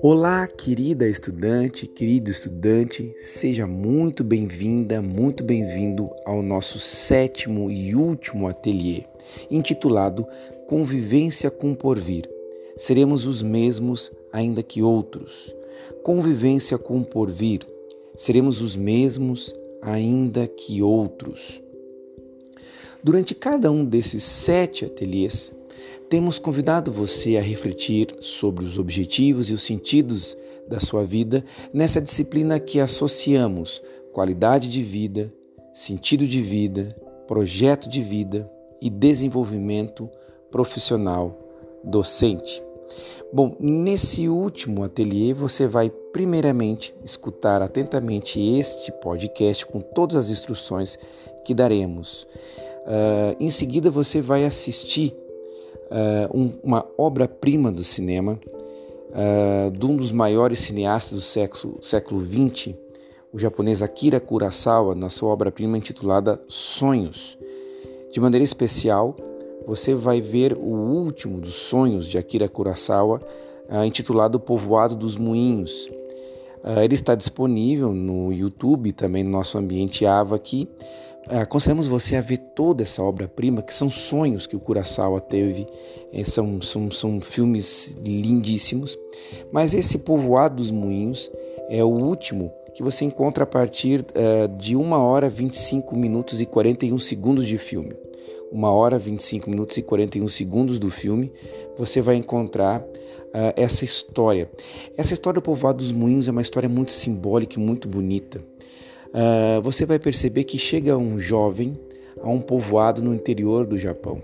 Olá, querida estudante, querido estudante, seja muito bem-vinda, muito bem-vindo ao nosso sétimo e último ateliê, intitulado Convivência com Porvir. Seremos os mesmos, ainda que outros. Convivência com Porvir. Seremos os mesmos, ainda que outros. Durante cada um desses sete ateliês, temos convidado você a refletir sobre os objetivos e os sentidos da sua vida nessa disciplina que associamos qualidade de vida, sentido de vida, projeto de vida e desenvolvimento profissional docente. Bom, nesse último ateliê você vai primeiramente escutar atentamente este podcast com todas as instruções que daremos. Uh, em seguida você vai assistir uh, um, uma obra-prima do cinema uh, de um dos maiores cineastas do século, século XX, o japonês Akira Kurosawa, na sua obra-prima intitulada Sonhos. De maneira especial, você vai ver o último dos sonhos de Akira Kurosawa, intitulado Povoado dos Moinhos. Ele está disponível no YouTube, também no nosso ambiente AVA aqui, aconselhamos você a ver toda essa obra-prima, que são sonhos que o Kurosawa teve, é, são, são, são filmes lindíssimos, mas esse Povoado dos Moinhos é o último que você encontra a partir uh, de 1 hora 25 minutos e 41 segundos de filme. 1 hora 25 minutos e 41 segundos do filme, você vai encontrar uh, essa história. Essa história do Povoado dos Moinhos é uma história muito simbólica e muito bonita uh, você vai perceber que chega um jovem a um povoado no interior do Japão.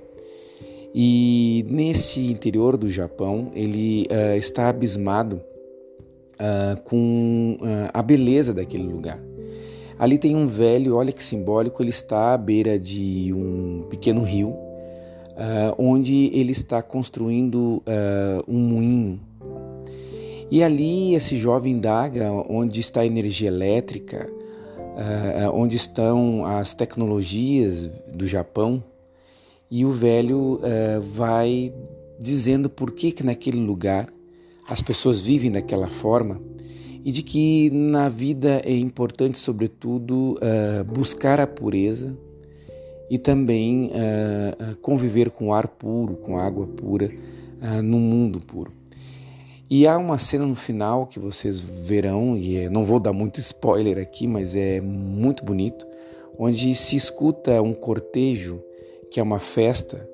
E nesse interior do Japão, ele uh, está abismado uh, com a beleza daquele lugar. Ali tem um velho, olha que simbólico, ele está à beira de um pequeno rio, onde ele está construindo um moinho. E ali esse jovem indaga onde está a energia elétrica, onde estão as tecnologias do Japão, e o velho uh, vai dizendo por que, que naquele lugar as pessoas vivem daquela forma e de que na vida é importante, sobretudo, buscar a pureza e também conviver com ar puro, com água pura, no mundo puro. E há uma cena no final que vocês verão, e é, não vou dar muito spoiler aqui, mas é muito bonito, onde se escuta um cortejo, que é uma festa,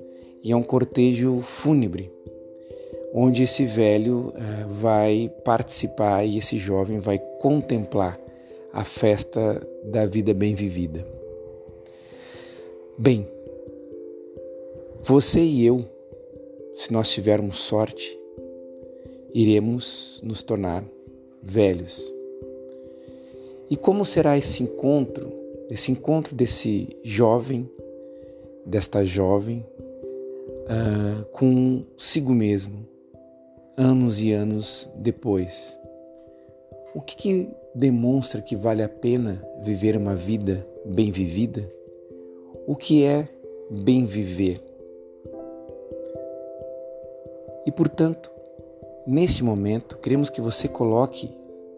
e é um cortejo fúnebre, onde esse velho uh, vai participar e esse jovem vai contemplar a festa da vida bem vivida. Bem, você e eu, se nós tivermos sorte, iremos nos tornar velhos. E como será esse encontro, esse encontro desse jovem, desta jovem, uh, consigo mesmo, anos e anos depois? O que, que demonstra que vale a pena viver uma vida bem vivida? O que é bem viver? E portanto, Neste momento, queremos que você coloque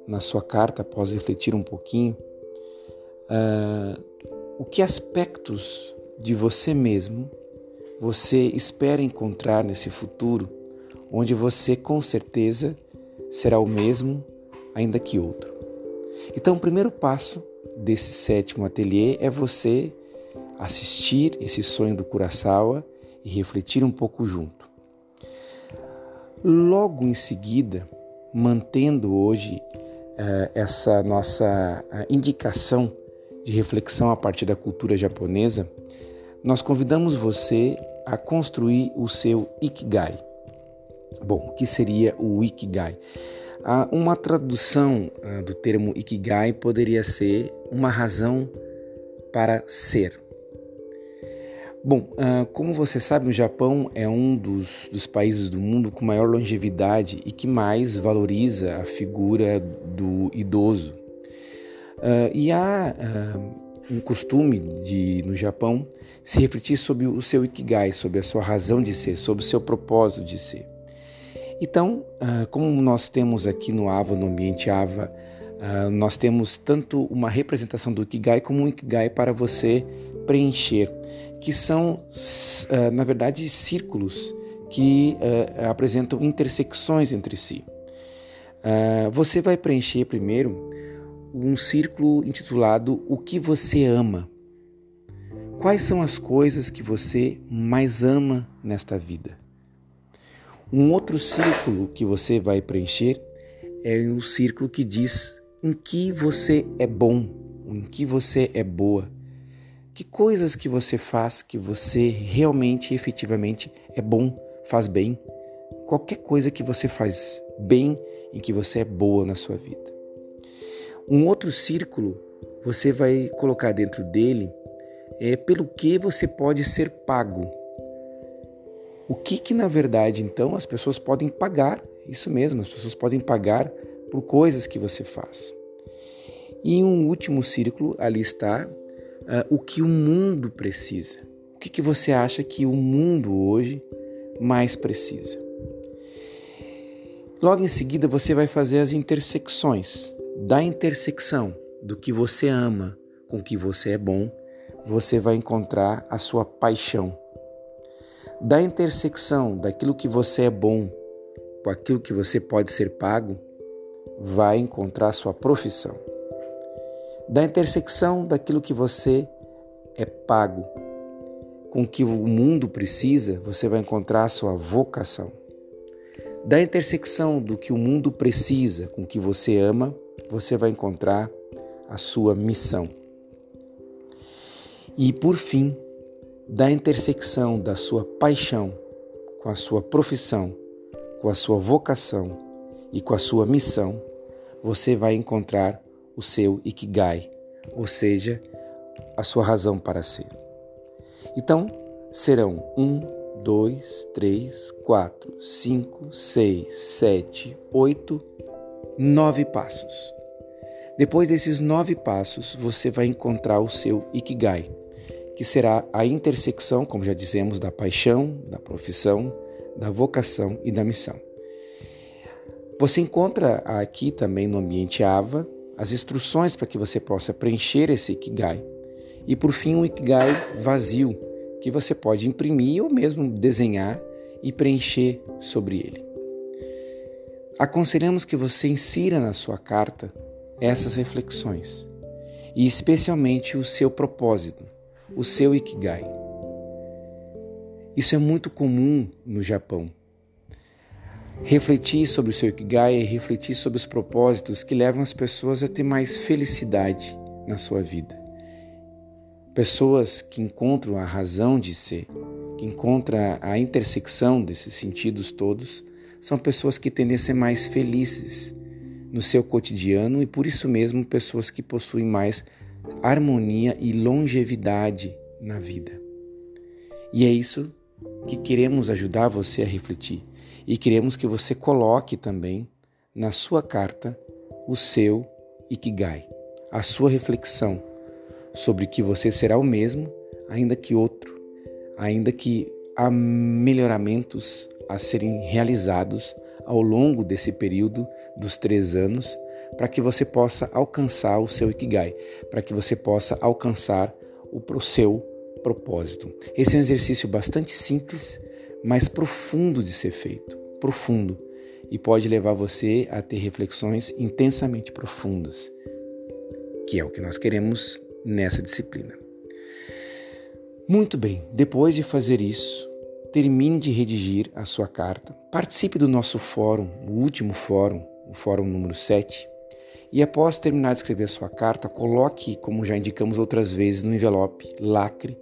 na sua carta, após refletir um pouquinho, uh, o que aspectos de você mesmo você espera encontrar nesse futuro, onde você com certeza será o mesmo, ainda que outro. Então, o primeiro passo desse sétimo ateliê é você assistir esse sonho do Kurosawa e refletir um pouco junto. Logo em seguida, mantendo hoje uh, essa nossa uh, indicação de reflexão a partir da cultura japonesa, nós convidamos você a construir o seu Ikigai. Bom, o que seria o Ikigai? Uh, uma tradução do termo Ikigai poderia ser uma razão para ser. Bom, uh, como você sabe, o Japão é um dos, dos, países do mundo com maior longevidade e que mais valoriza a figura do idoso. Uh, e há uh, um costume de no Japão se refletir sobre o seu ikigai, sobre a sua razão de ser, sobre o seu propósito de ser. Então, como nós temos aqui no Ava, no ambiente Ava, nós temos tanto uma representação do ikigai como um ikigai para você preencher, que são, uh, na verdade, círculos que apresentam intersecções entre si. você vai preencher primeiro um círculo intitulado O que você ama. Quais são as coisas que você mais ama nesta vida? Um outro círculo que você vai preencher é o círculo que diz em que você é bom, em que você é boa. Que coisas que você faz que você realmente, efetivamente é bom, faz bem. Qualquer coisa que você faz bem e que você é boa na sua vida. Um outro círculo você vai colocar dentro dele é pelo que você pode ser pago. O que que na verdade então as pessoas podem pagar? Isso mesmo, as pessoas podem pagar por coisas que você faz. E um último círculo ali está uh, o que o mundo precisa. O que, que você acha que o mundo hoje mais precisa? Logo em seguida você vai fazer as intersecções. Da intersecção do que você ama com o que você é bom, você vai encontrar a sua paixão. Da intersecção daquilo que você é bom com aquilo que você pode ser pago, vai encontrar a sua profissão. Da intersecção daquilo que você é pago com o que o mundo precisa, você vai encontrar a sua vocação. Da intersecção do que o mundo precisa com o que você ama, você vai encontrar a sua missão. E por fim, da intersecção da sua paixão com a sua profissão, com a sua vocação e com a sua missão, você vai encontrar o seu ikigai, ou seja, a sua razão para ser. Então, serão um, dois, três, quatro, cinco, seis, sete, oito, nove passos. Depois desses nove passos, você vai encontrar o seu ikigai que será a intersecção, como já dizemos, da paixão, da profissão, da vocação e da missão. Você encontra aqui também no ambiente AVA as instruções para que você possa preencher esse Ikigai. E por fim, um Ikigai vazio, que você pode imprimir ou mesmo desenhar e preencher sobre ele. Aconselhamos que você insira na sua carta essas reflexões e especialmente o seu propósito o seu Ikigai. Isso é muito comum no Japão. Refletir sobre o seu Ikigai refletir sobre os propósitos que levam as pessoas a ter mais felicidade na sua vida. Pessoas que encontram a razão de ser, que encontram a intersecção desses sentidos todos, são pessoas que tendem a ser mais felizes no seu cotidiano e por isso mesmo pessoas que possuem mais harmonia e longevidade na vida. E é isso que queremos ajudar você a refletir e queremos que você coloque também na sua carta o seu Ikigai, a sua reflexão sobre que você será o mesmo, ainda que outro, ainda que há melhoramentos a serem realizados ao longo desse período dos três anos para que você possa alcançar o seu Ikigai, para que você possa alcançar o seu propósito. Esse é um exercício bastante simples, mas profundo de ser feito, profundo, e pode levar você a ter reflexões intensamente profundas, que é o que nós queremos nessa disciplina. Muito bem, depois de fazer isso, termine de redigir a sua carta, participe do nosso fórum, o último fórum, o fórum número 7, e após terminar de escrever sua carta, coloque, como já indicamos outras vezes, no envelope, lacre,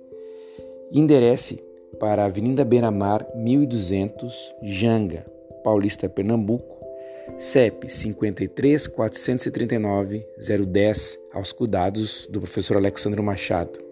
enderece para a Avenida Beira-Mar, 1200, Janga, Paulista, Pernambuco, CEP 53 439 010, aos cuidados do professor Alexandre Machado.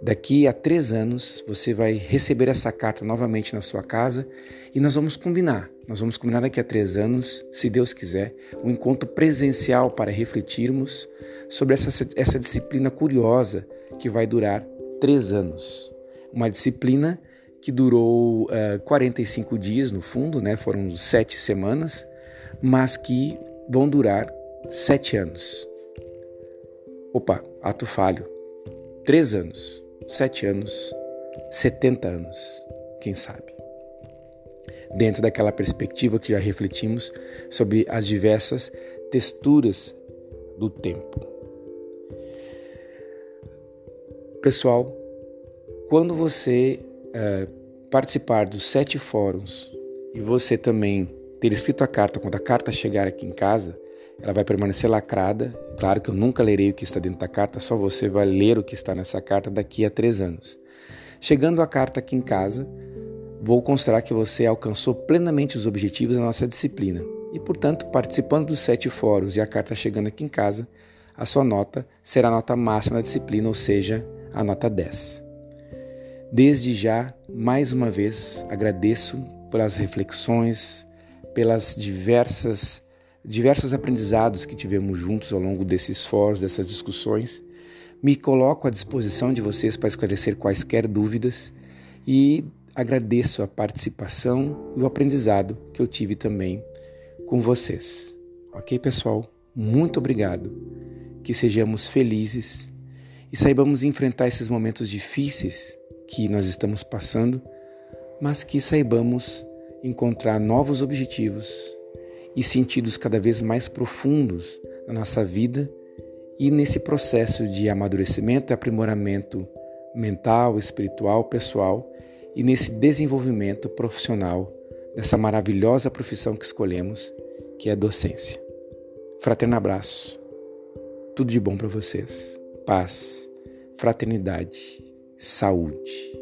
Daqui a três anos você vai receber essa carta novamente na sua casa e nós vamos combinar. Nós vamos combinar daqui a três anos, se Deus quiser, um encontro presencial para refletirmos sobre essa, essa disciplina curiosa que vai durar três anos. Uma disciplina que durou uh, eh, 45 dias no fundo, né? foram sete semanas, mas que vão durar sete anos. Opa, ato falho. Três anos sete anos, 70 anos, quem sabe. Dentro daquela perspectiva que já refletimos sobre as diversas texturas do tempo. Pessoal, quando você é, participar dos sete fóruns e você também ter escrito a carta, quando a carta chegar aqui em casa, ela vai permanecer lacrada. Claro que eu nunca lerei o que está dentro da carta, só você vai ler o que está nessa carta daqui a três anos. Chegando a carta aqui em casa, vou considerar que você alcançou plenamente os objetivos da nossa disciplina. E, portanto, participando dos sete fóruns e a carta chegando aqui em casa, a sua nota será a nota máxima da disciplina, ou seja, a nota 10. Desde já, mais uma vez, agradeço pelas reflexões, pelas diversas diversos aprendizados que tivemos juntos ao longo desses fóruns, dessas discussões. Me coloco à disposição de vocês para esclarecer quaisquer dúvidas e agradeço a participação e o aprendizado que eu tive também com vocês. Ok, pessoal? Muito obrigado. Que sejamos felizes e saibamos enfrentar esses momentos difíceis que nós estamos passando, mas que saibamos encontrar novos objetivos e sentidos cada vez mais profundos na nossa vida e nesse processo de amadurecimento e aprimoramento mental, espiritual, pessoal e nesse desenvolvimento profissional dessa maravilhosa profissão que escolhemos, que é a docência. Fraterno abraço. Tudo de bom para vocês. Paz, fraternidade, saúde.